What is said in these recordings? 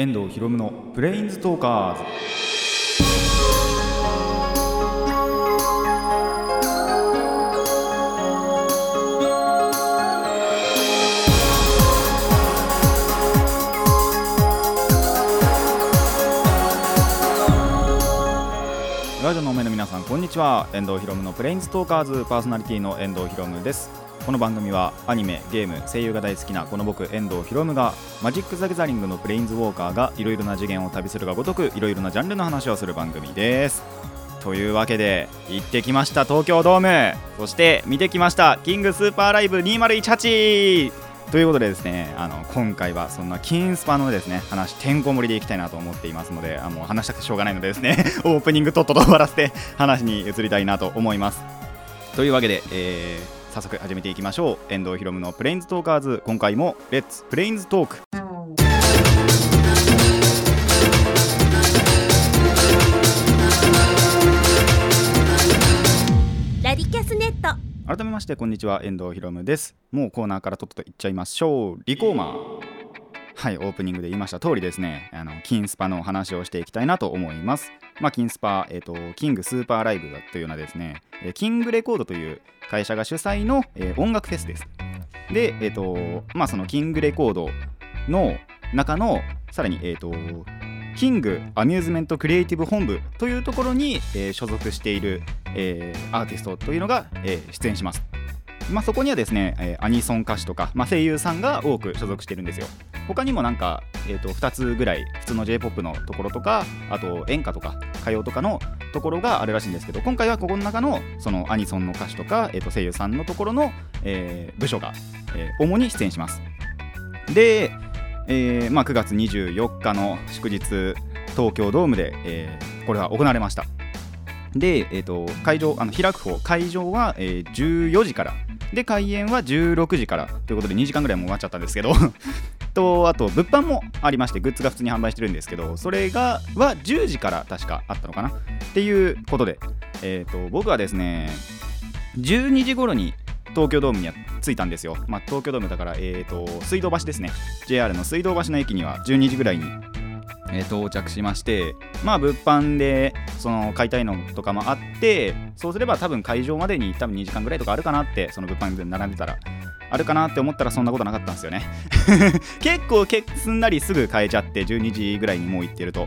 遠藤博夢のプレインズトーカーズ。ラジオの前の皆さんこんにちは。遠藤博夢のプレインズトーカーズパーソナリティの遠藤博夢です。この番組はアニメゲーム声優が大好きなこの僕遠藤博夢がマジック・ザ・ギャザリングのプレインズウォーカーがいろいろな次元を旅するがごとくいろいろなジャンルの話をする番組です。というわけで行ってきました東京ドーム。そして見てきましたキングスーパーライブ2018ということでですねあの今回はそんなキンスパのですね話てんこ盛りでいきたいなと思っていますのであもう話したくてしょうがないのでですね オープニングとっとと終わらせて話に移りたいなと思います。というわけで、えー早速始めていきましょう。遠藤ひろむのプレインズトーカーズ。今回も Let's Planes Talkラディキャスネット。改めましてこんにちは。遠藤ひろむです。もうコーナーからとっとといっちゃいましょう。フリーコーナーはいオープニングで言いました通りですねあのキンスパのお話をしていきたいなと思いますまあキンスパえっ、とキングスーパーライブというのはですねキングレコードという会社が主催の、えー音楽フェスですでえっ、とまあそのキングレコードの中のさらにえっ、とキングアミューズメントクリエイティブ本部というところに、えー所属している、えーアーティストというのが、えー出演します。まあ、そこにはですね、えーアニソン歌手とか、まあ、声優さんが多く所属してるんですよ。他にもなんか、えー、と2つぐらい普通の J-POP のところとかあと演歌とか歌謡とかのところがあるらしいんですけど今回はここの中のそのアニソンの歌手とか、えー、と声優さんのところの、えー部署が、えー主に出演します。で、えーまあ、9月24日の祝日東京ドームで、えーこれは行われましたで、えー、と会場あの開く方会場は、えー14時からで開演は16時からということで2時間ぐらいもう終わっちゃったんですけど とあと物販もありましてグッズが普通に販売してるんですけどそれがは10時から確かあったのかなっていうことで、えー、と僕はですね12時頃に東京ドームには着いたんですよ、まあ、東京ドームだから、えー、と水道橋ですね。JR の水道橋の駅には12時ぐらいに、えー到着しましてまあ物販でその買いたいのとかもあってそうすれば多分会場までに多分2時間ぐらいとかあるかなってその物販で並んでたらあるかなって思ったらそんなことなかったんですよね。結構すんなりすぐ買えちゃって12時ぐらいにもう行ってると。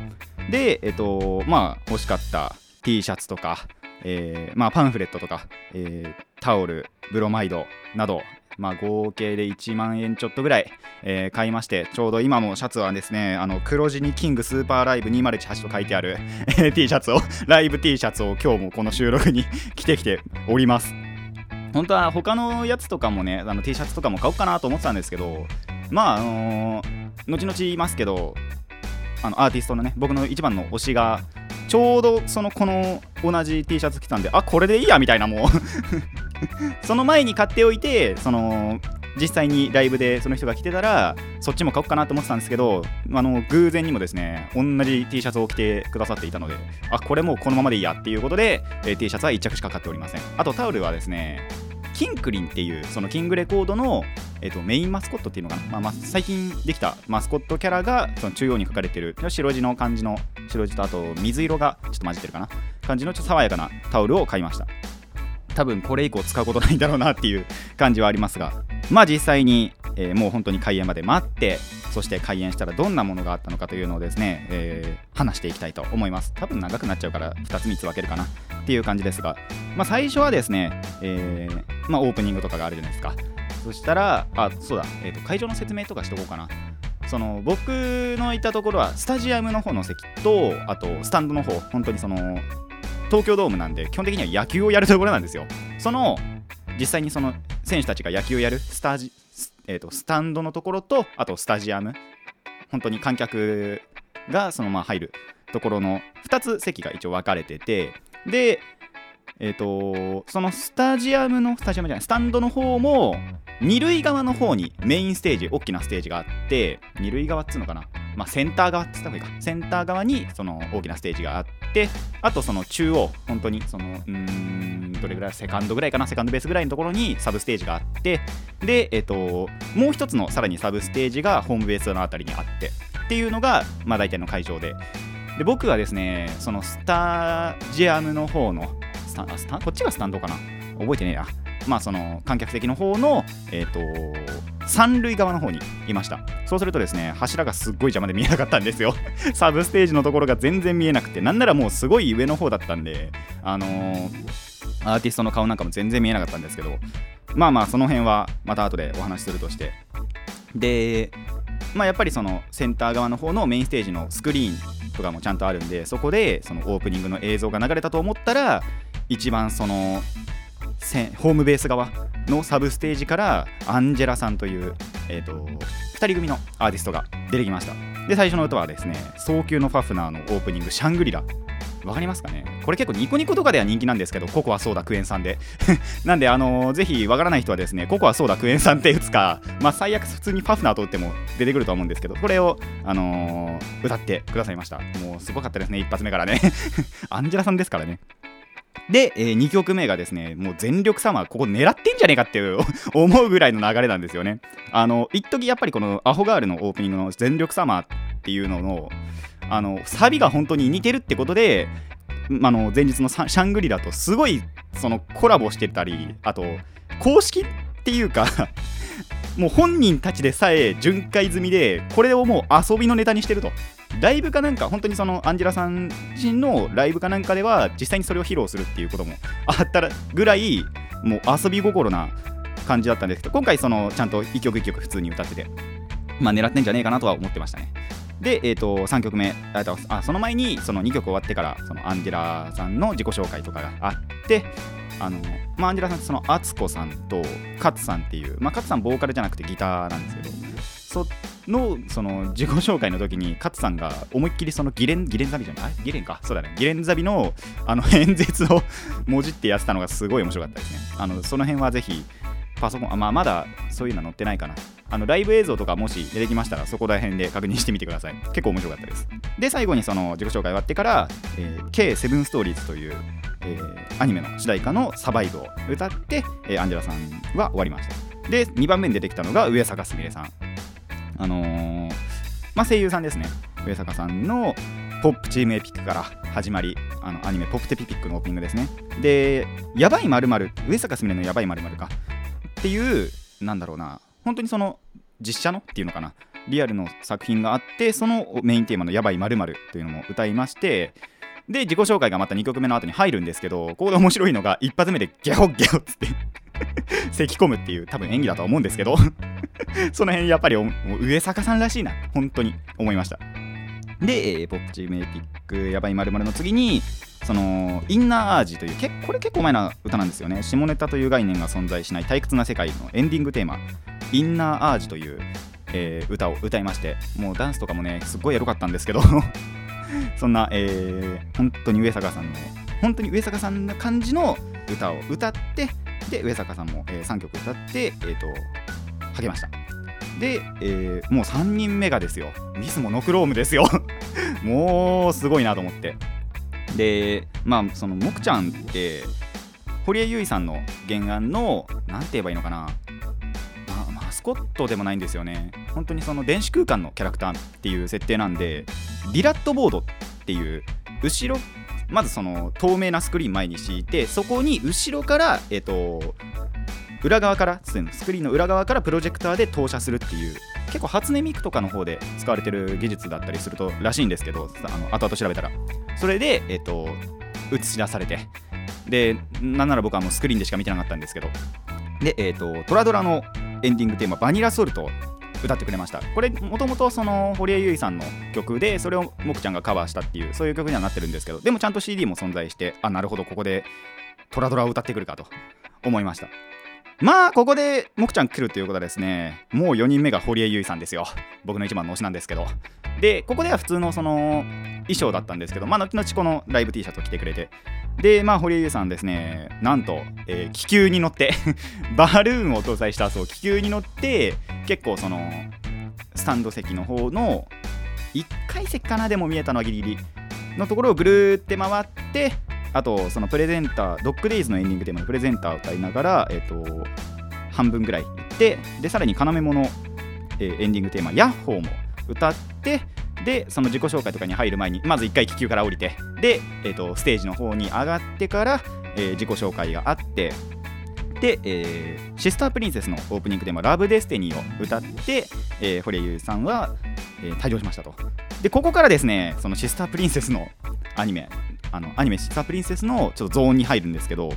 でえっ、とまあ欲しかった T シャツとかえーまあ、パンフレットとか、えタオル、ブロマイドなど、まあ、合計で1万円ちょっとぐらい、えー買いまして、ちょうど今もシャツはですね、あの黒地にキングスーパーライブ2018と書いてある T シャツを、ライブ T シャツを今日もこの収録に 着てきております。本当は他のやつとかもね、あの T シャツとかも買おうかなと思ってたんですけど、まあ、あのー後々言いますけど、あのアーティストのね、僕の一番の推しが、ちょうどそのこの同じ T シャツ着たんであこれでいいやみたいなもう その前に買っておいてその実際にライブでその人が着てたらそっちも買おうかなと思ってたんですけどあの偶然にもですね同じ T シャツを着てくださっていたのであこれもうこのままでいいやっていうことで、えー T シャツは1着しか買っておりません。あとタオルはですねキンクリンっていうそのキングレコードの、えっとメインマスコットっていうのかな、まあまあ、最近できたマスコットキャラがその中央に書かれてる白地の感じの白地とあと水色がちょっと混じってるかな？感じのちょっと爽やかなタオルを買いました。多分これ以降使うことないんだろうなっていう感じはありますがまあ実際に、えーもう本当に開演まで待ってそして開演したらどんなものがあったのかというのをですね、えー話していきたいと思います。多分長くなっちゃうから2つ3つ分けるかなっていう感じですが、まあ、最初はですね、えーまあ、オープニングとかがあるじゃないですか。そしたらあそうだ、えーと会場の説明とかしとこうかな。その僕のいたところはスタジアムの方の席とあとスタンドの方本当にその東京ドームなんで基本的には野球をやるところなんですよ。その実際にその選手たちが野球をやるスタジ、スえー、とスタンドのところとあとスタジアム本当に観客がそのまま入るところの2つ席が一応分かれててでえっ、とそのスタジアムのスタジアムじゃないスタンドの方も二塁側の方にメインステージ大きなステージがあって二塁側っつうのかなまあセンター側っつった方がいいか。センター側にその大きなステージがあってあとその中央本当にそのうーんどれぐらいセカンドぐらいかなセカンドベースぐらいのところにサブステージがあってでえっ、ともう一つのさらにサブステージがホームベースのあたりにあってっていうのが、まあ、大体の会場で。で僕はですねそのスタジアムの方のスタンスタこっちがスタンドかな？覚えてねえや。まあその観客席の方のえっ、ー、と三塁側の方にいました。そうするとですね柱がすっごい邪魔で見えなかったんですよ。サブステージのところが全然見えなくて。なんならもうすごい上の方だったんであのー、アーティストの顔なんかも全然見えなかったんですけど。まあまあその辺はまた後でお話しするとして。でまあやっぱりそのセンター側の方のメインステージのスクリーンとかもちゃんとあるんでそこでそのオープニングの映像が流れたと思ったら一番そのホームベース側のサブステージからアンジェラさんという、えーと、2人組のアーティストが出てきましたで最初の歌はですね早急のファフナーのオープニング「シャングリラ」わかりますかね？これ結構ニコニコとかでは人気なんですけど、ココアソーダクエン酸で。なんで、あのー、ぜひわからない人はですね、ココアソーダクエン酸って打つか、まあ、最悪普通にファフナーと打っても出てくると思うんですけど、これを、あのー、歌ってくださいました。もうすごかったですね、一発目からね。アンジェラさんですからね。で、えー、2曲目がですね、もう全力サマー、ここ狙ってんじゃねえかっていう 思うぐらいの流れなんですよね。あの、一時やっぱりこのアホガールのオープニングの全力サマーっていうのの、あの、サビが本当に似てるってことで、あの前日のシャングリラとすごいそのコラボしてたりあと公式っていうか もう本人たちでさえ巡回済みでこれをもう遊びのネタにしてるとライブかなんか、本当にそのアンジェラさん自身のライブかなんかでは、実際にそれを披露するっていうこともあったぐらい、もう遊び心な感じだったんですけど、今回、そのちゃんと一曲一曲普通に歌ってて、まあ、狙ってんじゃねえかなとは思ってましたね。で、えーと、3曲目あその前にその2曲終わってからそのアンジェラさんの自己紹介とかがあってあの、まあ、アンジェラさんってそのアツコさんとカツさんっていう、まあ、カツさんボーカルじゃなくてギターなんですけどそのその自己紹介の時に勝さんが思いっきりそのギレンギレンザビじゃないギレンかそうだねギレンザビのあの演説をもじってやってたのがすごい面白かったですねあのその辺はぜひパソコンあ、まあ、まだそういうの載ってないかな。あのライブ映像とかもし出てきましたらそこら辺で確認してみてください。結構面白かったですで最後にその自己紹介終わってから、えー、K7 ストーリーズという、えー、アニメの主題歌のサバイブを歌って、えー、アンジェラさんは終わりました。で2番目に出てきたのが上坂すみれさん。あのー、まあ、声優さんですね。上坂さんのポップチームエピックから始まりあのアニメポップテピピックのオープニングですね。でやばいまる上坂すみれのやばいまるか。っていうなんだろうな。本当にその実写のっていうのかな。リアルの作品があってそのメインテーマの「やばいまるというのも歌いましてで自己紹介がまた2曲目の後に入るんですけどここで面白いのが一発目でギャホギャホっつって 咳込むっていう多分演技だと思うんですけど その辺やっぱり上坂さんらしいな本当に思いました。で、えー、ポップチームエピックやばいまるの次にそのインナーアージというけこれ結構前な歌なんですよね。下ネタという概念が存在しない退屈な世界のエンディングテーマインナーアージという、えー、歌を歌いましてもうダンスとかもねすっごいエロかったんですけど そんな、えー、本当に上坂さんの本当に上坂さんな感じの歌を歌ってで上坂さんも、えー、3曲歌って、えーと、励ました。で、えー、もう3人目がですよ。ミスもノクロームですよ。もうすごいなと思って。でまあそのもくちゃんって堀江由衣さんの原案の何て言えばいいのかな。マスコットでもないんですよね。本当にその電子空間のキャラクターっていう設定なんでビラットボードっていう後ろまずその透明なスクリーン前に敷いてそこに後ろからえっ、と裏側からスクリーンの裏側からプロジェクターで投射するっていう結構初音ミクとかの方で使われてる技術だったりするとらしいんですけどあの後々調べたら。それで、えっと、映し出されて。でなんなら僕はもうスクリーンでしか見てなかったんですけど。で、えっと、トラドラのエンディングテーマ「バニラソルト」歌ってくれました。これもともとその堀江由衣さんの曲でそれをもくちゃんがカバーしたっていうそういう曲にはなってるんですけどでもちゃんと CD も存在してあなるほどここでトラドラを歌ってくるかと思いました。まあここでもくちゃん来るということはですねもう4人目が堀江由衣さんですよ。僕の一番の推しなんですけど。でここでは普通のその衣装だったんですけどまあ後々このライブ T シャツを着てくれて。でまあ堀江優衣さんですねなんと、えー、気球に乗って バルーンを搭載したそう気球に乗って結構そのスタンド席の方の1階席かなでも見えたのはギリギリのところをぐるーって回ってあとそのプレゼンタードッグデイズのエンディングテーマのプレゼンターを歌いながら、えーと、半分ぐらい行ってでさらに要もの、えー、エンディングテーマ「ヤッホー」も歌ってでその自己紹介とかに入る前にまず1回気球から降りてで、えー、とステージの方に上がってから、えー自己紹介があってで、えーシスタープリンセスのオープニングでも「ラブデスティニー」を歌って、えー堀江優さんは、えー退場しましたと。でここからですねそのシスタープリンセスのアニメあのアニメシスタープリンセスのちょっとゾーンに入るんですけど、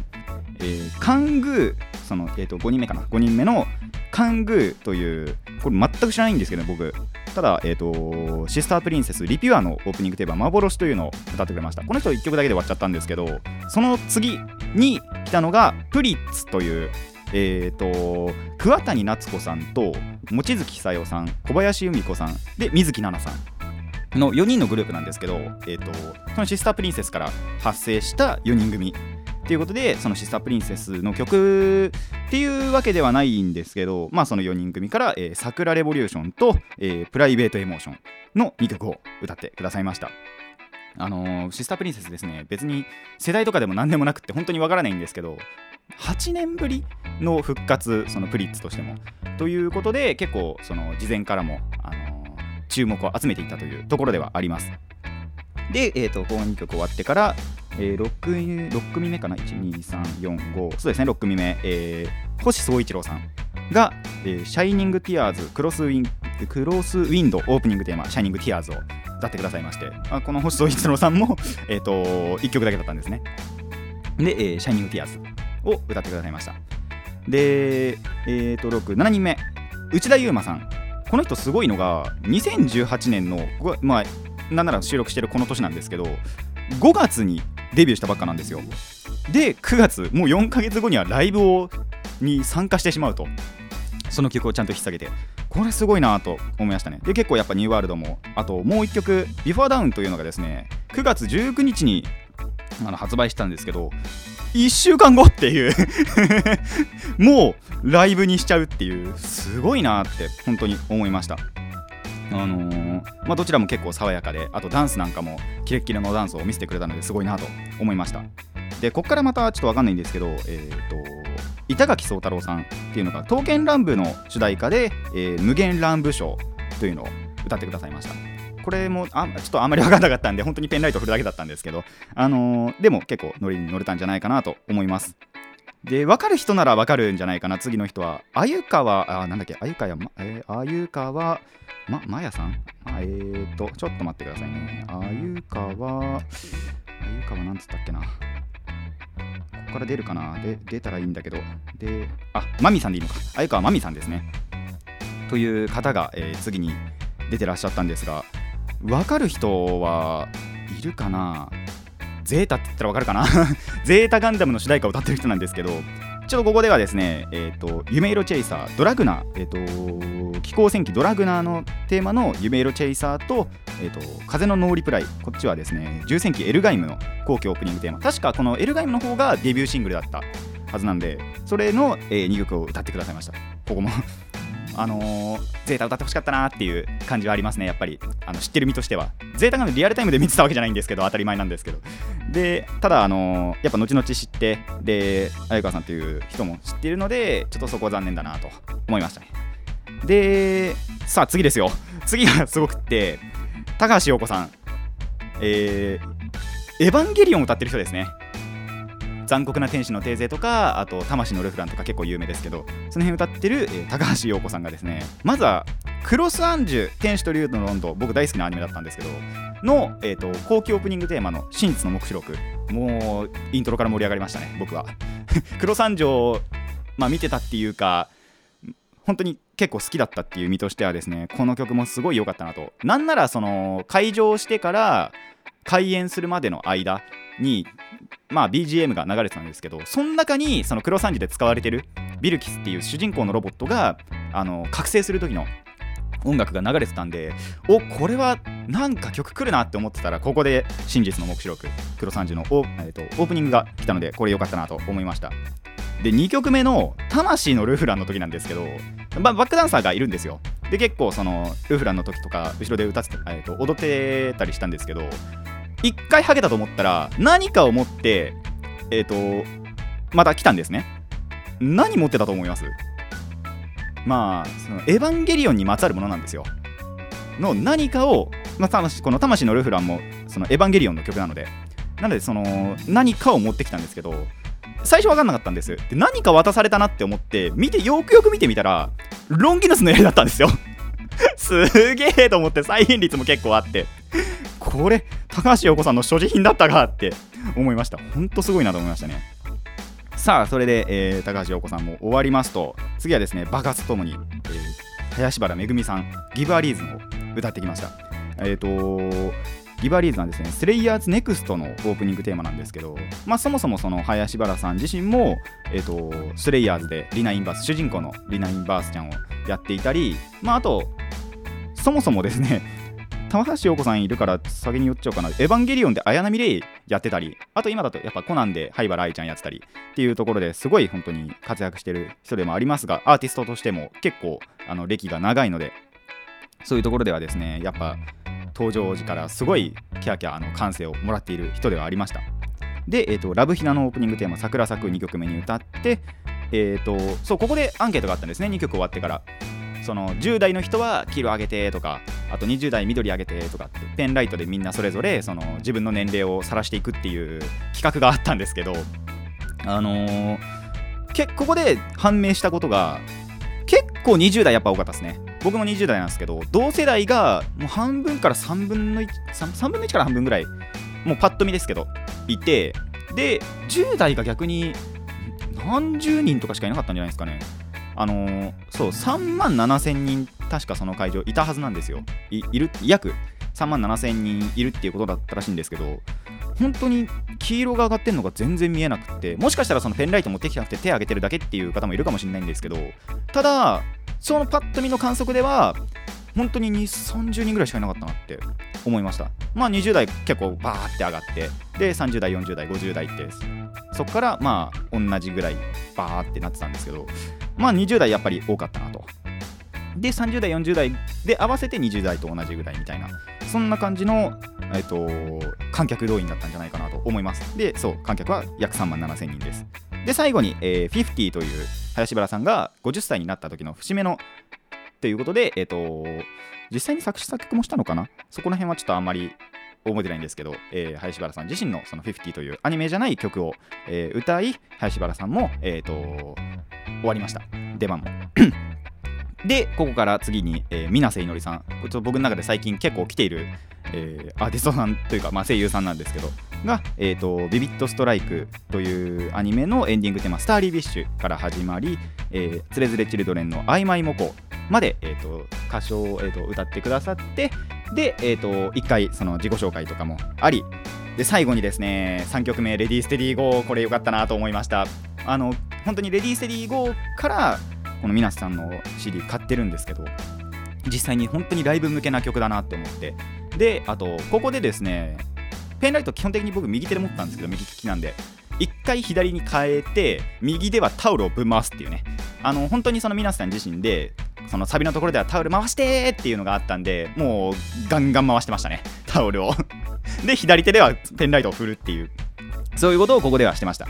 えーカングーその、えー、と5人目かな？5人目のカングーというこれ全く知らないんですけど僕。ただ、えー、とシスタープリンセスリピュアのオープニングテーマ「幻」というのを歌ってくれました。この人1曲だけで終わっちゃったんですけどその次に来たのがプリッツというえー、と桑谷夏子さんと望月久代さん小林由美子さんで水木奈々さん。の4人のグループなんですけど、えー、とそのシスタープリンセスから発生した4人組っていうことでそのシスタープリンセスの曲っていうわけではないんですけどまあその4人組から「えー桜レボリューション」と、えープライベートエモーション」の2曲を歌ってくださいました。あのーシスタープリンセスですね別に世代とかでも何でもなくって本当にわからないんですけど8年ぶりの復活そのプリッツとしてもということで結構その事前からも、あの注目を集めていたというところではあります。で、えー、とこの2曲終わってから、えー 6, 6組目かな？12345そうですね6組目、えー星総一郎さんが、えーシャイニングティアーズクロスウィンクロスウィンドオープニングテーマシャイニングティアーズを歌ってくださいましてあこの星総一郎さんも、えー、と1曲だけだったんですね。で、えーシャイニングティアーズを歌ってくださいました。で、えー、と67人目内田悠馬さん。この人すごいのが2018年のまあなんなら収録してるこの年なんですけど5月にデビューしたばっかなんですよ。で9月もう4ヶ月後にはライブをに参加してしまうと。その曲をちゃんと引っ提げて。これすごいなと思いましたね。で結構やっぱニューワールドもあともう1曲「Before Down」というのがですね9月19日にあの発売したんですけど1週間後っていう。もうライブにしちゃうっていう。すごいなって本当に思いました。あのーまあ、どちらも結構爽やかであとダンスなんかもキレッキレのダンスを見せてくれたのですごいなと思いました。でこっからまたちょっとわかんないんですけど、えー、と板垣宗太郎さんっていうのが「刀剣乱舞」の主題歌で「えー無限乱舞賞」というのを歌ってくださいました。これもあちょっとあんまり分からなかったんで本当にペンライト振るだけだったんですけど、あのーでも結構ノリに乗れたんじゃないかなと思います。で分かる人なら分かるんじゃないかな。次の人は鮎川あなんだっけ鮎川まえー鮎川ままやさん？えーとちょっと待ってくださいね。鮎川鮎川なんつったっけな。ここから出るかな。で出たらいいんだけど。であマミさんでいいのか。鮎川マミさんですね。という方が、えー次に出てらっしゃったんですが分かる人はいるかな？ゼータって言ったら分かるかな？ゼータガンダムの主題歌を歌ってる人なんですけどちょっとここではですね、えー、と夢色チェイサードラグナー、えー、と気候戦記ドラグナーのテーマの夢色チェイサーと,、えー、と風の No Reply こっちはですね重戦機エルガイムの後期オープニングテーマ。確かこのエルガイムの方がデビューシングルだったはずなんでそれの、え2曲を歌ってくださいました。ここも。あのーゼータ歌ってほしかったなっていう感じはありますねやっぱり。あの知ってる身としては。ゼータがリアルタイムで見てたわけじゃないんですけど当たり前なんですけど。でただあのーやっぱ後々知ってで鮎川さんという人も知ってるのでちょっとそこは残念だなと思いましたね。でさあ次ですよ。次がすごくって高橋洋子さん。えー、エヴァンゲリオンを歌ってる人ですね。残酷な天使のテーゼとかあと魂のルフランとか結構有名ですけどその辺歌ってる、えー高橋洋子さんがですねまずはクロスアンジュ天使と竜とのロンド僕大好きなアニメだったんですけどの、えー、と後期オープニングテーマの「真実の黙示録」もうイントロから盛り上がりましたね僕は。クロスアンジュを、まあ、見てたっていうか本当に結構好きだったっていう身としてはですねこの曲もすごい良かったなと。なんならその開場してから開演するまでの間にまあ BGM が流れてたんですけどその中にそのクロスアンジで使われてるビルキスっていう主人公のロボットがあの覚醒する時の音楽が流れてたんでおこれはなんか曲来るなって思ってたらここで真実の目視録クロスアンジのオ,、えー、とオープニングが来たのでこれ良かったなと思いました。で2曲目の「魂のルフラン」の時なんですけど、まバックダンサーがいるんですよ。で結構そのルフランの時とか後ろで歌って、えー、と踊ってたりしたんですけど一回ハゲたと思ったら何かを持ってえっ、とまた来たんですね。何持ってたと思います？まあそのエヴァンゲリオンにまつわるものなんですよ。の何かをまあ、この「魂のルフランも」そのエヴァンゲリオンの曲なので。なのでその何かを持ってきたんですけど最初分かんなかったんです。で何か渡されたなって思って見てよくよく見てみたらロンギヌスの槍だったんですよ。すげえと思って再現率も結構あって。これ高橋洋子さんの所持品だったかって思いました。ほんとすごいなと思いましたね。さあそれで、えー、高橋洋子さんも終わりますと。次はですね爆発とともに、えー、林原めぐみさんギブアリーズンを歌ってきました。えっ、ー、とギバリーズはですね、スレイヤーズネクストのオープニングテーマなんですけど、まあ、そもそもその林原さん自身も、えーと、スレイヤーズでリナ・インバース、主人公のリナ・インバースちゃんをやっていたり、まあ、あと、そもそもですね、玉橋陽子さんいるから先に言っちゃおうかな、エヴァンゲリオンで綾波レイやってたり、あと今だとやっぱコナンで灰原愛ちゃんやってたりっていうところですごい本当に活躍してる人でもありますが、アーティストとしても結構あの歴が長いので、そういうところではですね、やっぱ登場時からすごいキャーキャーの感性をもらっている人ではありました。で、えーと、ラブヒナのオープニングテーマ「桜咲く」2曲目に歌ってえーと、そうここでアンケートがあったんですね。2曲終わってから。その10代の人は黄色上げてとかあと20代緑上げてとかってペンライトでみんなそれぞれその自分の年齢を晒していくっていう企画があったんですけどあのー、けここで判明したことが結構20代やっぱ多かったですね。僕も20代なんですけど同世代がもう半分から3分の 1, 3, 3分の1から半分ぐらいもうパッと見ですけどいてで10代が逆に何十人とかしかいなかったんじゃないですかね。あのー、そう3万7 0人確かその会場いたはずなんですよ。いる約3万7千人いるっていうことだったらしいんですけど本当に黄色が上がってるのが全然見えなくてもしかしたらそのペンライト持ってきてなくて手を挙げてるだけっていう方もいるかもしれないんですけどただそのパッと見の観測では本当に2 30人ぐらいしかいなかったなって思いました。まあ20代結構バーって上がってで30代40代50代ってそこからまあ同じぐらいバーってなってたんですけどまあ20代やっぱり多かったなと。で30代40代で合わせて20代と同じぐらいみたいなそんな感じの、えっと、観客動員だったんじゃないかなと思いますでそう観客は約3万7000人ですで最後に、えー、50という林原さんが50歳になった時の節目のということで、えっ、と、実際に作詞作曲もしたのかな？そこら辺はちょっとあんまり覚えてないんですけど、えー、林原さん自身のその50というアニメじゃない曲を、えー、歌い、林原さんも、えーと、終わりました。出番も。で、ここから次に、えー、水瀬いのりさん。これ僕の中で最近結構来ている、えー、アーティストさんというか、まあ、声優さんなんですけど、が、えーと、ビビットストライクというアニメのエンディングテーマ、スターリービッシュから始まり、えー、つれづれチルドレンのあいまいもこまで、えーと、歌唱を、えーと、歌ってくださって、で、えー、と1回その自己紹介とかもあり、で最後にですね3曲目、レディーステディーゴー、これ良かったなと思いました。あの本当にレディーステディーゴーからこのみなさんの CD 買ってるんですけど実際に本当にライブ向けな曲だなって思って。であとここでですねペンライト基本的に僕右手で持ったんですけど右利きなんで一回左に変えて右ではタオルをぶん回すっていうね。あの本当にその皆さん自身でそのサビのところではタオル回してっていうのがあったんでもうガンガン回してましたね。タオルを。で左手ではペンライトを振るっていう。そういうことをここではしてました。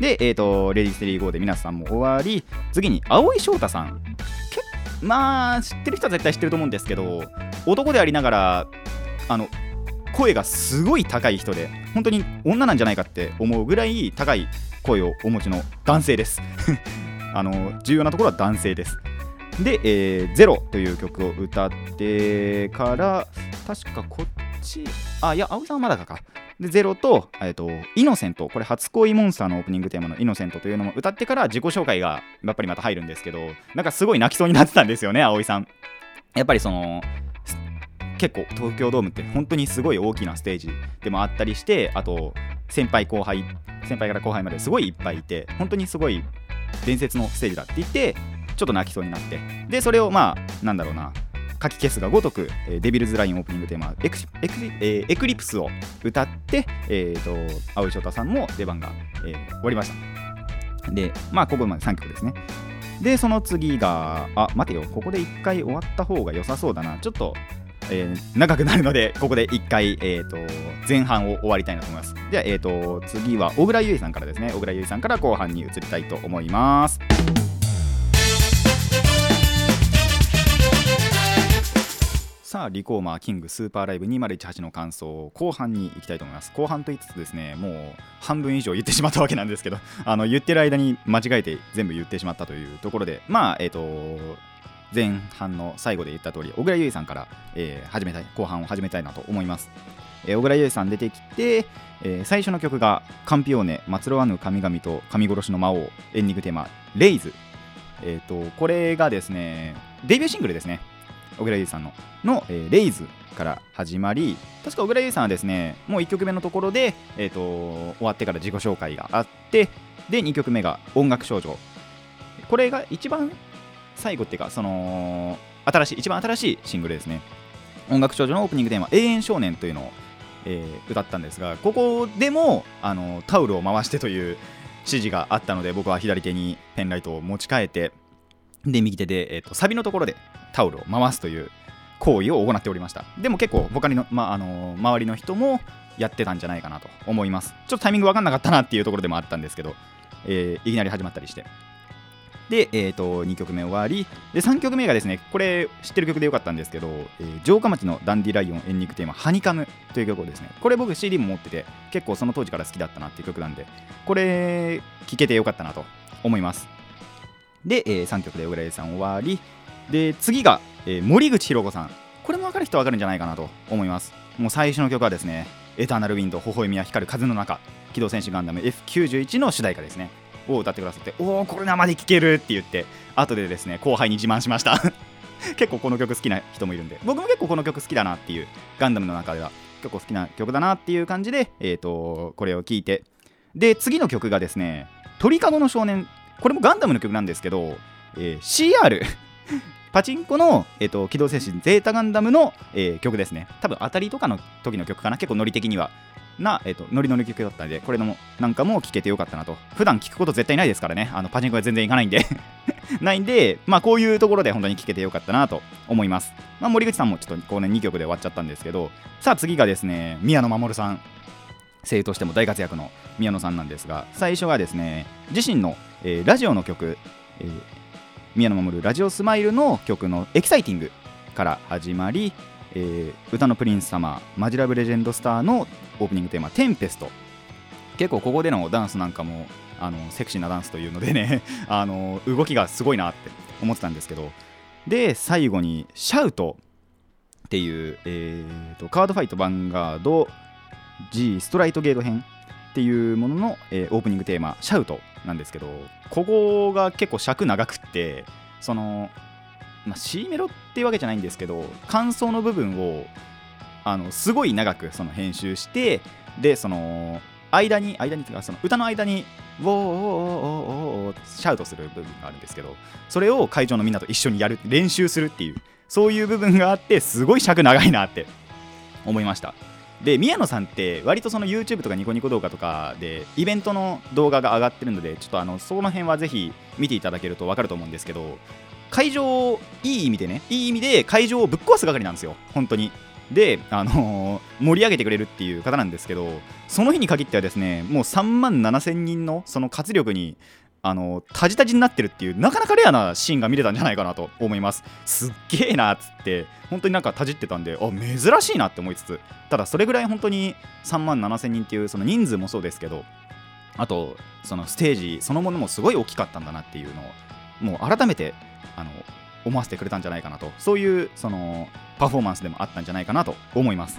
で、えっ、ー、と、レディステリーゴーで皆さんも終わり、次に、蒼井翔太さん。まあ、知ってる人は絶対知ってると思うんですけど、男でありながら、あの、声がすごい高い人で本当に女なんじゃないかって思うぐらい高い声をお持ちの男性です。あの重要なところは男性です。で、えー、ゼロという曲を歌ってから確かこっちあいや青さんはまだかか。でゼロと,、えーと、イノセント。これ初恋モンスターのオープニングテーマのイノセントというのも歌ってから自己紹介がやっぱりまた入るんですけどなんかすごい泣きそうになってたんですよね葵さん。やっぱりその結構東京ドームって本当にすごい大きなステージでもあったりしてあと先輩後輩先輩から後輩まですごいいっぱいいて本当にすごい伝説のステージだって言ってちょっと泣きそうになって。でそれをまあなんだろうな。書き消すがごとく、えー、デビルズラインオープニングテーマエクエク、えー、エクリプスを歌って、えーと、青井翔太さんも出番が、えー、終わりましたでまあここまで3曲ですねでその次があ待てよここで1回終わった方が良さそうだなちょっとえー、長くなるので、ここで1回、えーと、前半を終わりたいなと思います。では、えーと、次は小倉優衣さんからですね。小倉優衣さんから後半に移りたいと思います。さあリコーマーキングスーパーライブ2018の感想後半に行きたいと思います。後半と言いつつですねもう半分以上言ってしまったわけなんですけど あの言ってる間に間違えて全部言ってしまったというところでまあえっ、ー、と前半の最後で言った通り小倉優衣さんから、えー、始めたい後半を始めたいなと思います。えー、小倉優衣さん出てきて、えー、最初の曲が「カンピオーネ祭わぬ神々と神殺しの魔王」エンディングテーマ「レイズ」えーと、これがですねデビューシングルですね。小倉優さんのの、えー、レイズから始まり確か小倉優さんはですねもう1曲目のところで、えーと、終わってから自己紹介があってで2曲目が「音楽少女」これが一番最後っていうかその新しい一番新しいシングルですね。音楽少女のオープニングテーマ「永遠少年」というのを、えー、歌ったんですがここでもあのタオルを回してという指示があったので僕は左手にペンライトを持ち替えてで右手で、えーと、サビのところでタオルを回すという行為を行っておりました。でも結構他の、まあの周りの人もやってたんじゃないかなと思います。ちょっとタイミング分かんなかったなっていうところでもあったんですけど、えー、いきなり始まったりして。で、えーと、2曲目終わり。で3曲目がですねこれ知ってる曲でよかったんですけど、えー、城下町のダンディライオンエンディングテーマ「ハニカム」という曲をですねこれ僕 CD も持ってて結構その当時から好きだったなっていう曲なんでこれ聴けてよかったなと思います。で、えー、3曲で小倉さん終わり。で次が、えー、森口博子さん。これも分かる人は分かるんじゃないかなと思います。もう最初の曲はですねエターナルウィンド微笑みは光る風の中。機動戦士ガンダム F91 の主題歌ですね。を歌ってくださっておおこれ生で聴けるって言って後でですね後輩に自慢しました。結構この曲好きな人もいるんで。僕も結構この曲好きだなっていうガンダムの中では結構好きな曲だなっていう感じで、えーと、これを聴いて。で次の曲がですね鳥かごの少年これもガンダムの曲なんですけど、えー、CR パチンコの、えーと、機動戦士ゼータガンダムの、えー、曲ですね。多分当たりとかの時の曲かな結構ノリ的には。な、えーと、ノリノリ曲だったのでこれのなんかも聴けてよかったなと。普段聞くこと絶対ないですからね。あのパチンコは全然行かないんで。ないんでまあこういうところで本当に聴けてよかったなと思います、まあ、森口さんもちょっとこうね2曲で終わっちゃったんですけど。さあ次がですね宮野真守さん。声優としても大活躍の宮野さんなんですが最初はですね自身の、えー、ラジオの曲、えー、宮野真守ラジオスマイルの曲の EXCITING から始まりえー、うたのプリンスさまマジ LOVE レジェンドスターのオープニングテーマ「テンペスト」結構ここでのダンスなんかもあのセクシーなダンスというのでね あの動きがすごいなって思ってたんですけど。で最後に「シャウト」っていう、えーと、カードファイトヴァンガード G ストライトゲート編っていうものの、えー、オープニングテーマ「シャウト」なんですけどここが結構尺長くってそのまあ、C メロっていうわけじゃないんですけど感想の部分をあのすごい長くその編集してでその間に間にその歌の間にウォーウォーウォーウォーシャウトする部分があるんですけどそれを会場のみんなと一緒にやる練習するっていうそういう部分があってすごい尺長いなって思いました。で宮野さんって割とその YouTube とかニコニコ動画とかでイベントの動画が上がってるのでちょっとあのその辺はぜひ見ていただけると分かると思うんですけど会場いい意味でねいい意味で会場をぶっ壊す係なんですよ。本当に。で、あのー、盛り上げてくれるっていう方なんですけどその日に限ってはですねもう3万7000人のその活力にあのタジタジになってるっていうなかなかレアなシーンが見れたんじゃないかなと 思います。すっげえなっつって本当になんかたじってたんであ珍しいなって思いつつただそれぐらい本当に3万7000人っていうその人数もそうですけどあとそのステージそのものもすごい大きかったんだなっていうのをもう改めてあの思わせてくれたんじゃないかなとそういうそのパフォーマンスでもあったんじゃないかなと思います。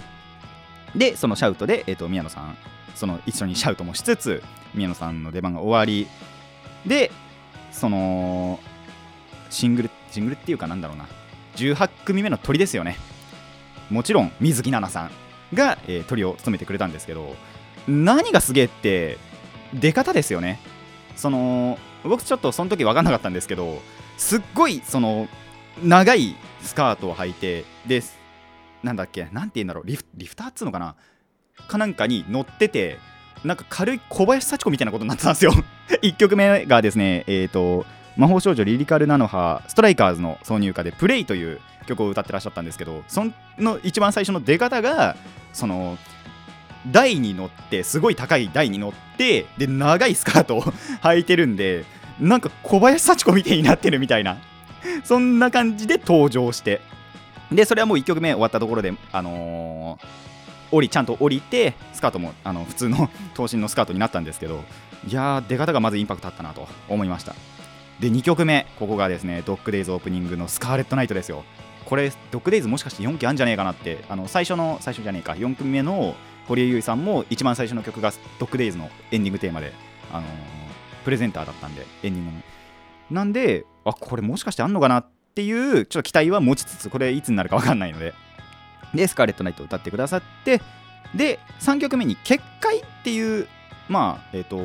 でそのシャウトで、えーと、宮野さんその一緒にシャウトもしつつ宮野さんの出番が終わりでそのシングルシングルっていうかなんだろうな。18組目の鳥ですよね。もちろん水木奈々さんが、えー、鳥を務めてくれたんですけど何がすげえって出方ですよね。その僕ちょっとその時分かんなかったんですけどすっごいその長いスカートを履いてでなんだっけなんて言うんだろうリフリフターっつうのかな。かなんかに乗っててなんか軽い小林幸子みたいなことになってたんですよ。1曲目がですねえ、ー、と魔法少女リリカルナノハストライカーズの挿入歌で「プレイという曲を歌ってらっしゃったんですけどその一番最初の出方がその台に乗ってすごい高い台に乗ってで長いスカートを 履いてるんでなんか小林幸子みたいになってるみたいなそんな感じで登場して。でそれはもう1曲目終わったところであのー降りちゃんと降りてスカートもあの普通の頭身のスカートになったんですけどいや出方がまずインパクトあったなと思いました。で2曲目ここがですねドッグデイズオープニングのスカーレットナイトですよ。これドッグデイズもしかして4期あるんじゃねえかなってあの最初の最初じゃねえか4組目の堀江優衣さんも一番最初の曲がドッグデイズのエンディングテーマで、あのープレゼンターだったんでエンディングの。なんであこれもしかしてあんのかなっていうちょっと期待は持ちつつこれいつになるか分かんないので。でスカーレットナイト歌ってくださってで3曲目に「結界」っていうまあえっ、と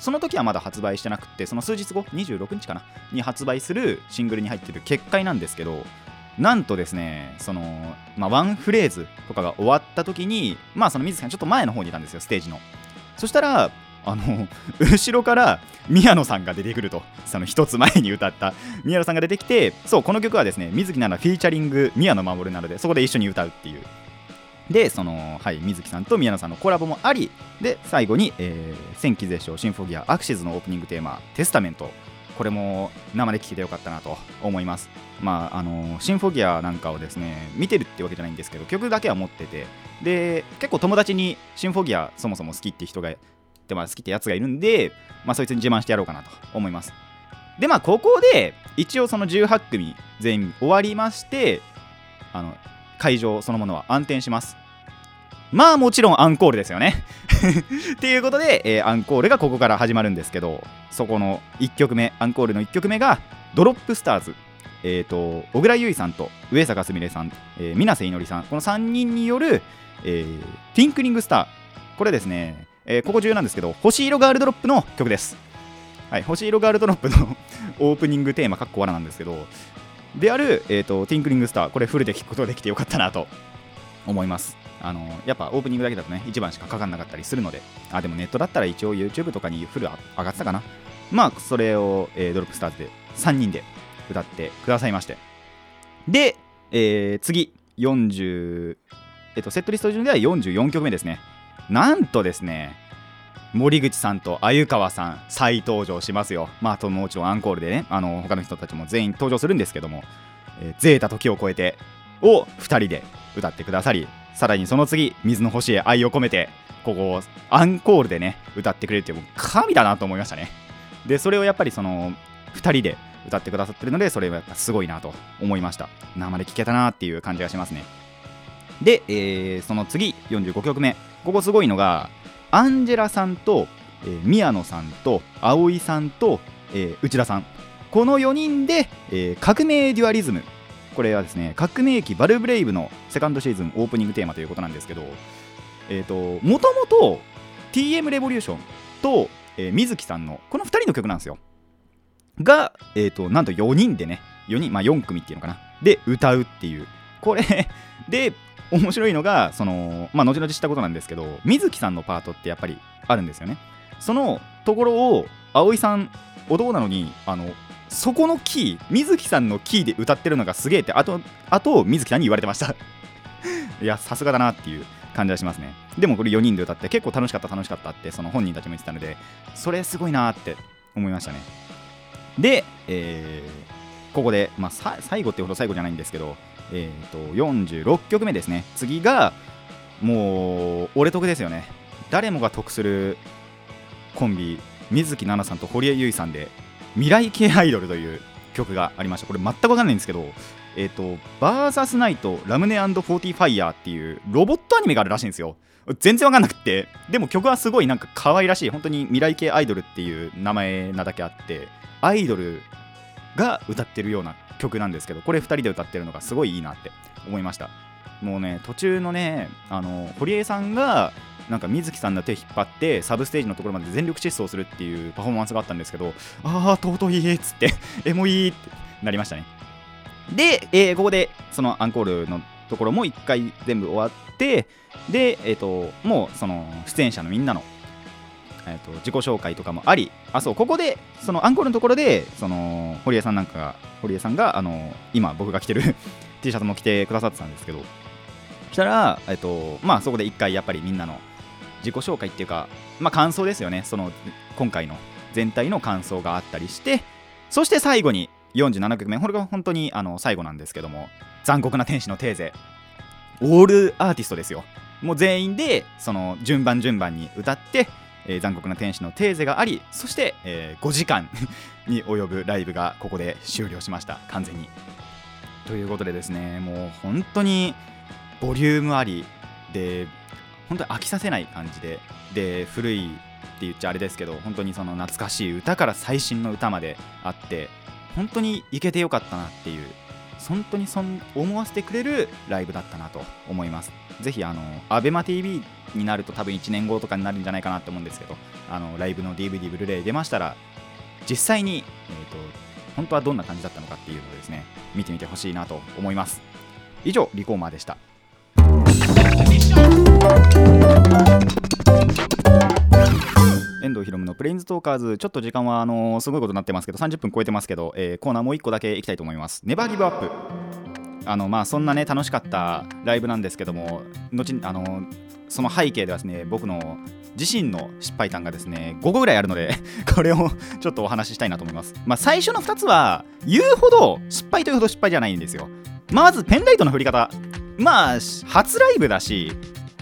その時はまだ発売してなくてその数日後26日かなに発売するシングルに入ってる「結界」なんですけどなんとですねその、まあ、ワンフレーズとかが終わった時にまあその水木さんちょっと前の方にいたんですよステージの。そしたらあの 後ろから宮野さんが出てくると。その一つ前に歌った。宮野さんが出てきてそうこの曲はですね水木奈々フィーチャリング宮野守なのでそこで一緒に歌うっていう。でそのはい水木さんと宮野さんのコラボもありで最後に、えー、千機絶唱シンフォギアアクシズのオープニングテーマテスタメント。これも生で聴けてよかったなと思います。まああのシンフォギアなんかをですね見てるってわけじゃないんですけど曲だけは持ってて。で結構友達にシンフォギアそもそも好きって人がでまあ好きってやつがいるんでまあそいつに自慢してやろうかなと思います。でまあここで一応その18組全員終わりましてあの会場そのものは暗転します。まあもちろんアンコールですよね。っていうことで、えーアンコールがここから始まるんですけどそこの1曲目アンコールの1曲目がドロップスターズ。えー、と小倉優衣さんと上坂すみれさん、えー、水瀬いのりさん。この3人による、えーティンクリングスター。これですね、えーここ重要なんですけど星色ガールドロップの曲です。はい、星色ガールドロップの オープニングテーマかっこわらなんですけどである、えー、とティンクリングスターこれフルで聴くことができてよかったなと思います。あのやっぱオープニングだけだとね1番しかかかんなかったりするので。あでもネットだったら一応 YouTube とかにフル上がってたかな。まあそれを、えードロップスターズで3人で歌ってくださいまして。で、えー次40えっとセットリスト順では44曲目ですね。なんとですね森口さんと鮎川さん再登場しますよ。まあともちろんアンコールでねあの他の人たちも全員登場するんですけども「えーゼータ時を超えて」を2人で歌ってくださりさらにその次「水の星へ愛を込めて」ここをアンコールでね歌ってくれるっていう神だなと思いましたね。でそれをやっぱりその2人で歌ってくださってるのでそれはやっぱすごいなと思いました。生で聴けたなっていう感じがしますね。で、えーその次45曲目。ここすごいのがアンジェラさんと、えー宮野さんと葵さんと、えー内田さん。この4人で、えー革命デュアリズム。これはですね革命機バルブレイブのセカンドシーズンオープニングテーマということなんですけどえっ、ともともと TM レボリューションと、えー水木さんのこの2人の曲なんですよ。が、えー、となんと4人でね4人まあ4組っていうのかな。で歌うっていう。これで面白いのがそのまあ後々知ったことなんですけど水木さんのパートってやっぱりあるんですよね。そのところを葵さん男なのにあのそこのキー水木さんのキーで歌ってるのがすげえってあとあと水木さんに言われてました。いやさすがだなっていう感じはしますね。でもこれ4人で歌って結構楽しかった楽しかったってその本人たちも言ってたのでそれすごいなって思いましたね。で、えーここで、まあ、さ最後ってほど最後じゃないんですけど、えー、と46曲目ですね。次がもう俺得ですよね。誰もが得するコンビ水木奈々さんと堀江由衣さんで「未来系アイドル」という曲がありました。これ全く分かんないんですけどえっ、とバーサスナイトラムネフォーティファイヤーっていうロボットアニメがあるらしいんですよ。全然わかんなくってでも曲はすごいなんか可愛らしい。本当に未来系アイドルっていう名前なだけあってアイドルが歌ってるような曲なんですけどこれ2人で歌ってるのがすごいいいなって思いました。もうね途中のねあの堀江さんがなんか水木さんの手引っ張ってサブステージのところまで全力疾走するっていうパフォーマンスがあったんですけどああ尊いっつって エモいってなりましたね。で、えーここでそのアンコールのところも1回全部終わってで、えー、ともうその出演者のみんなの、えー、と自己紹介とかもありあそうここでそのアンコールのところでその堀江さんなんかが堀江さんがあの今僕が着てる T シャツも着てくださってたんですけどしたら、えっとまあ、そこで1回やっぱりみんなの自己紹介っていうか、まあ、感想ですよね。その今回の全体の感想があったりしてそして最後に47曲目。これが本当にあの最後なんですけども残酷な天使のテーゼ。オールアーティストですよ。もう全員でその順番順番に歌ってえー、残酷な天使のテーゼがありそして、えー、5時間 に及ぶライブがここで終了しました。完全に。ということでですねもう本当にボリュームありで本当に飽きさせない感じでで古いって言っちゃあれですけど本当にその懐かしい歌から最新の歌まであって本当にいけてよかったなっていう本当にそん思わせてくれるライブだったなと思います。ぜひあの ABEMATV になると多分1年後とかになるんじゃないかなと思うんですけどあのライブの DVD ブルーレイ出ましたら実際に、えーと、本当はどんな感じだったのかっていうのをですね見てみてほしいなと思います。以上リコーマーでした。遠藤ひろむのプレインズトーカーズ。ちょっと時間はあの、すごいことになってますけど30分超えてますけど、えー、コーナーもう1個だけいきたいと思います。ネバーギブアップ。あのまあそんなね楽しかったライブなんですけども後あのその背景ではですね僕の自身の失敗談がですね5個ぐらいあるので これをちょっとお話ししたいなと思います。まあ最初の2つは言うほど失敗というほど失敗じゃないんですよ。まずペンライトの振り方。まあ初ライブだし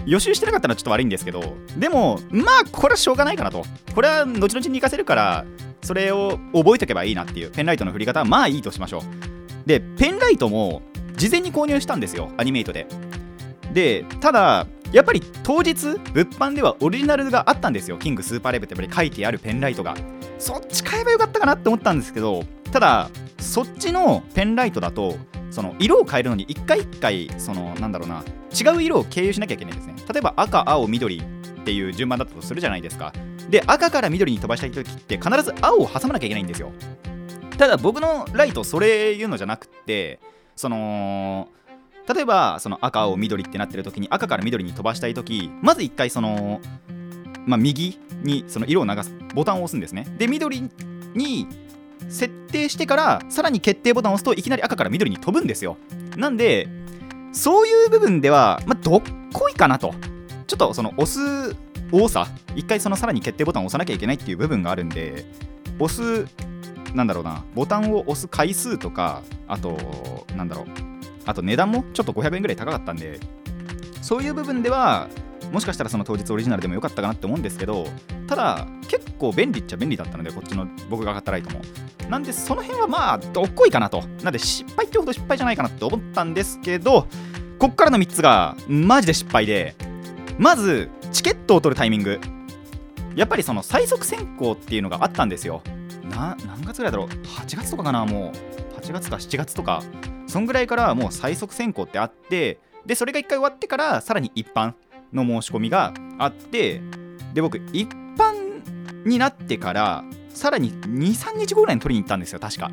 予習してなかったのはちょっと悪いんですけどでもまあこれはしょうがないかなと。これは後々に活かせるからそれを覚えておけばいいなっていうペンライトの振り方はまあいいとしましょう。でペンライトも事前に購入したんですよアニメイトで。でただやっぱり当日物販ではオリジナルがあったんですよ。キングスーパーレブってやっぱり書いてあるペンライトが。そっち買えばよかったかなって思ったんですけどただそっちのペンライトだとその色を変えるのに一回一回そのなんだろうな違う色を経由しなきゃいけないんですね。例えば赤青緑っていう順番だったとするじゃないですか。で赤から緑に飛ばしたい時って必ず青を挟まなきゃいけないんですよ。ただ僕のライトそれいうのじゃなくてその例えばその赤青緑ってなってる時に赤から緑に飛ばしたい時まず1回その、まあ、右にその色を流すボタンを押すんですね。で緑に設定してからさらに決定ボタンを押すといきなり赤から緑に飛ぶんですよ。なんでそういう部分では、まあ、どっこいかなと。ちょっとその押す多さ一回そのさらに決定ボタンを押さなきゃいけないっていう部分があるんで押すなんだろうなボタンを押す回数とかあとなんだろうあと値段もちょっと500円ぐらい高かったんでそういう部分ではもしかしたらその当日オリジナルでもよかったかなって思うんですけどただ結構便利っちゃ便利だったのでこっちの僕が買ったライトも。なんでその辺はまあどっこいかなと。なんで失敗ってほど失敗じゃないかなって思ったんですけどこっからの3つがマジで失敗で。まずチケットを取るタイミング。やっぱりその最速選考っていうのがあったんですよ。な何月ぐらいだろう？8月とかかなもう。8月か7月とか。そんぐらいからもう最速選考ってあってでそれが1回終わってからさらに一般。の申し込みがあってで僕一般になってからさらに23日後ぐらいに取りに行ったんですよ確か。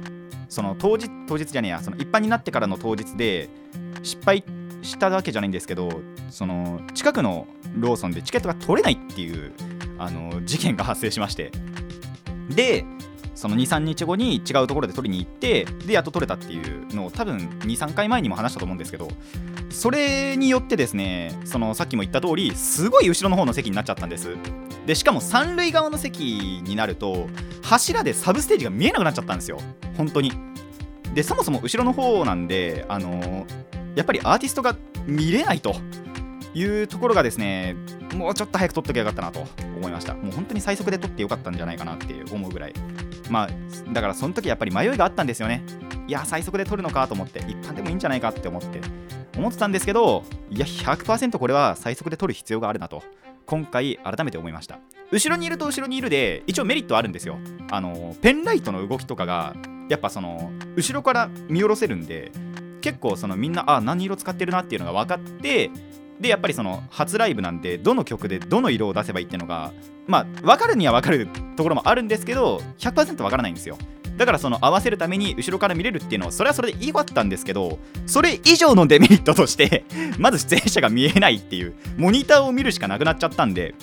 その当日当日じゃねえやその一般になってからの当日で失敗したわけじゃないんですけどその近くのローソンでチケットが取れないっていうあの事件が発生しまして。でその23日後に違うところで取りに行ってでやっと取れたっていうのを多分23回前にも話したと思うんですけどそれによってですねそのさっきも言った通りすごい後ろの方の席になっちゃったんです。でしかも三塁側の席になると柱でサブステージが見えなくなっちゃったんですよ。本当に。でそもそも後ろの方なんであの、やっぱりアーティストが見れないと。いうところがですねもうちょっと早く撮っときゃよかったなと思いました。もう本当に最速で撮ってよかったんじゃないかなって思うぐらい。まあだからその時やっぱり迷いがあったんですよね。いや最速で撮るのかと思って一般でもいいんじゃないかって思って思ってたんですけどいや100%これは最速で撮る必要があるなと今回改めて思いました。後ろにいると後ろにいるで一応メリットあるんですよ。あのペンライトの動きとかがやっぱその後ろから見下ろせるんで結構そのみんなあ何色使ってるなっていうのが分かってでやっぱりその初ライブなんでどの曲でどの色を出せばいいっていうのがまあ分かるには分かるところもあるんですけど100%分からないんですよ。だからその合わせるために後ろから見れるっていうのはそれはそれでいいかったんですけどそれ以上のデメリットとして まず出演者が見えないっていうモニターを見るしかなくなっちゃったんで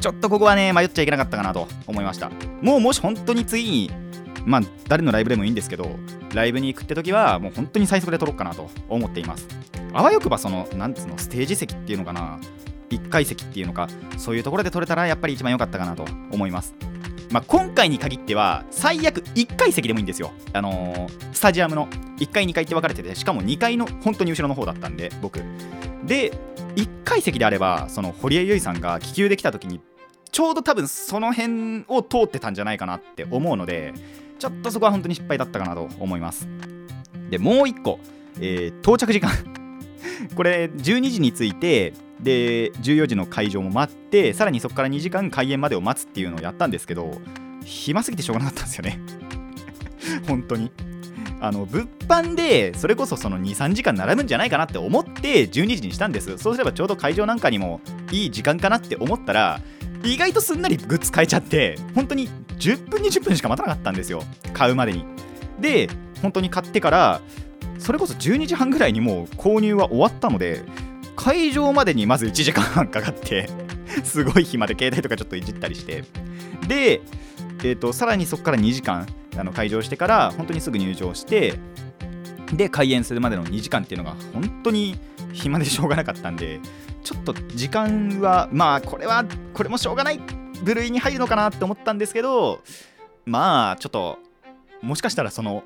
ちょっとここはね迷っちゃいけなかったかなと思いました。もうもし本当に次にまあ誰のライブでもいいんですけどライブに行くって時はもう本当に最速で撮ろうかなと思っています。あわよくばそのなんつうのステージ席っていうのかな1階席っていうのかそういうところで撮れたらやっぱり一番良かったかなと思います。まあ、今回に限っては最悪1階席でもいいんですよ、あのースタジアムの1階2階って分かれててしかも2階の本当に後ろの方だったんで僕。で1階席であればその堀江由衣さんが気球で来た時にちょうど多分その辺を通ってたんじゃないかなって思うのでちょっとそこは本当に失敗だったかなと思います。でもう1個、えー到着時間。これ12時に着いてで14時の会場も待ってさらにそこから2時間開演までを待つっていうのをやったんですけど暇すぎてしょうがなかったんですよね。本当に。あの物販でそれこそその23時間並ぶんじゃないかなって思って12時にしたんです。そうすればちょうど会場なんかにもいい時間かなって思ったら意外とすんなりグッズ買えちゃって本当に10分20分しか待たなかったんですよ。買うまでに。で本当に買ってからそれこそ12時半ぐらいにもう購入は終わったので会場までにまず1時間半かかって すごい暇で携帯とかちょっといじったりして。で、えー、とさらにそこから2時間あの開場してから本当にすぐ入場してで開演するまでの2時間っていうのが本当に暇でしょうがなかったんでちょっと時間はまあこれはこれもしょうがない部類に入るのかなって思ったんですけどまあちょっともしかしたらその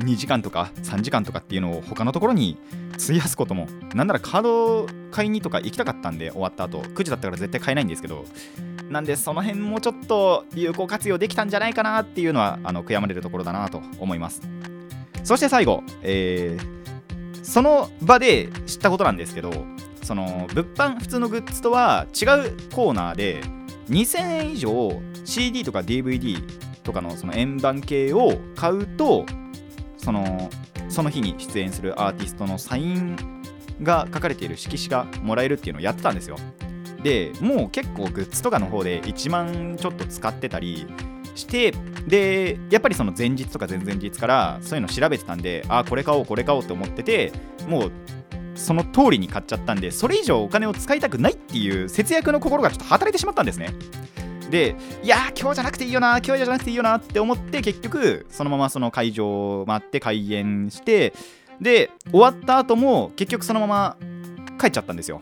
2時間とか3時間とかっていうのを他のところに費やすこともなんならカード買いにとか行きたかったんで終わった後9時だったから絶対買えないんですけどなんでその辺もちょっと有効活用できたんじゃないかなっていうのはあの悔やまれるところだなと思います。そして最後、えーその場で知ったことなんですけどその物販普通のグッズとは違うコーナーで2000円以上 CD とか DVD とかのその円盤系を買うとそのその日に出演するアーティストのサインが書かれている色紙がもらえるっていうのをやってたんですよ。でもう結構グッズとかの方で1万ちょっと使ってたりしてでやっぱりその前日とか前々日からそういうの調べてたんであこれ買おうこれ買おうって思っててもうその通りに買っちゃったんでそれ以上お金を使いたくないっていう節約の心がちょっと働いてしまったんですね。でいやー今日じゃなくていいよな今日じゃなくていいよなって思って結局そのままその会場を待って開演してで終わった後も結局そのまま帰っちゃったんですよ。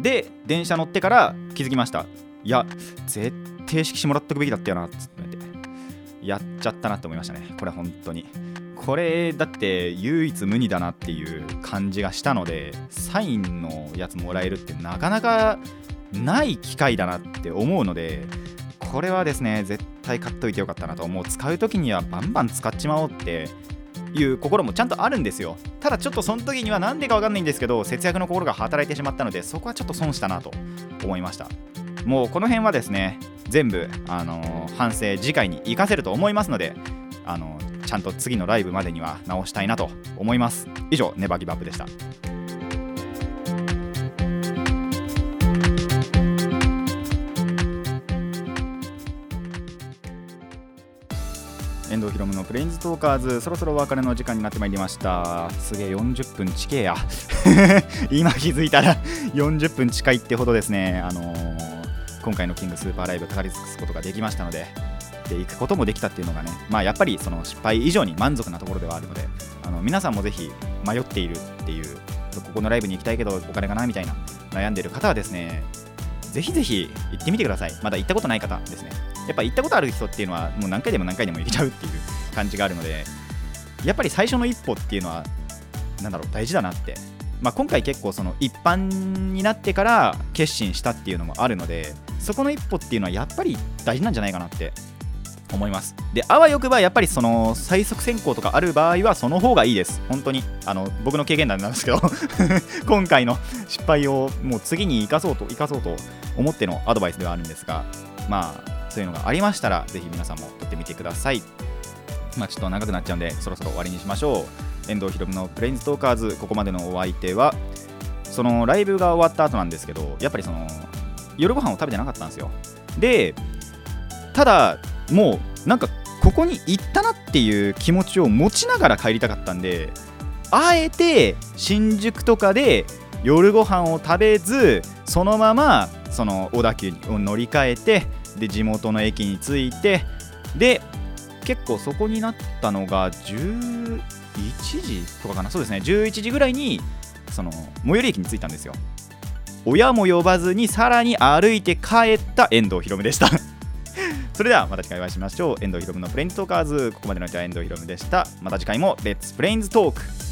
で電車乗ってから気づきました。いや絶対色紙もらっとくべきだったよなっつって。やっちゃったなって思いましたね。これ本当に。これだって唯一無二だなっていう感じがしたのでサインのやつもらえるってなかなかない機会だなって思うのでこれはですね絶対買っといてよかったなと思う。使う時にはバンバン使っちまおうっていう心もちゃんとあるんですよ。ただちょっとその時には何でか分かんないんですけど節約の心が働いてしまったのでそこはちょっと損したなと思いました。もうこの辺はですね全部、あのー反省次回に活かせると思いますので、あのーちゃんと次のライブまでには直したいなと思います。以上ネバギブアップでした。遠藤ひろむのプレインズトーカーズそろそろお別れの時間になってまいりました。すげえ40分近えや。今気づいたら40分近いってほどですね。あのー今回のキングスーパーライブ語り尽くすことができましたのでで行くこともできたっていうのがねまあやっぱりその失敗以上に満足なところではあるのであの皆さんもぜひ迷っているっていうここのライブに行きたいけどお金がないみたいな悩んでる方はですねぜひぜひ行ってみてください。まだ行ったことない方ですね。やっぱ行ったことある人っていうのはもう何回でも何回でも行けちゃうっていう感じがあるのでやっぱり最初の一歩っていうのはなんだろう大事だなって。まあ、今回結構その一般になってから決心したっていうのもあるのでそこの一歩っていうのはやっぱり大事なんじゃないかなって思います。であわよくばやっぱりその最速選考とかある場合はその方がいいです。本当に。あの僕の経験談なんですけど 今回の失敗をもう次に生かそうと生かそうと思ってのアドバイスではあるんですがまあそういうのがありましたらぜひ皆さんも撮ってみてください。まあちょっと長くなっちゃうんでそろそろ終わりにしましょう。遠藤ひろむのプレインズトーカーズここまでのお相手はそのライブが終わった後なんですけどやっぱりその夜ご飯を食べてなかったんですよ。でただもうなんかここに行ったなっていう気持ちを持ちながら帰りたかったんであえて新宿とかで夜ご飯を食べずそのままその小田急を乗り換えてで地元の駅に着いてで結構そこになったのが11時とかかな？そうですね。11時ぐらいにその最寄り駅に着いたんですよ。親も呼ばずにさらに歩いて帰った遠藤ひろむでした。それではまた次回お会いしましょう。遠藤ひろむのプレインズトーカーズ。ここまでの相手は遠藤ひろむでした。また次回もレッツプレインズトーク。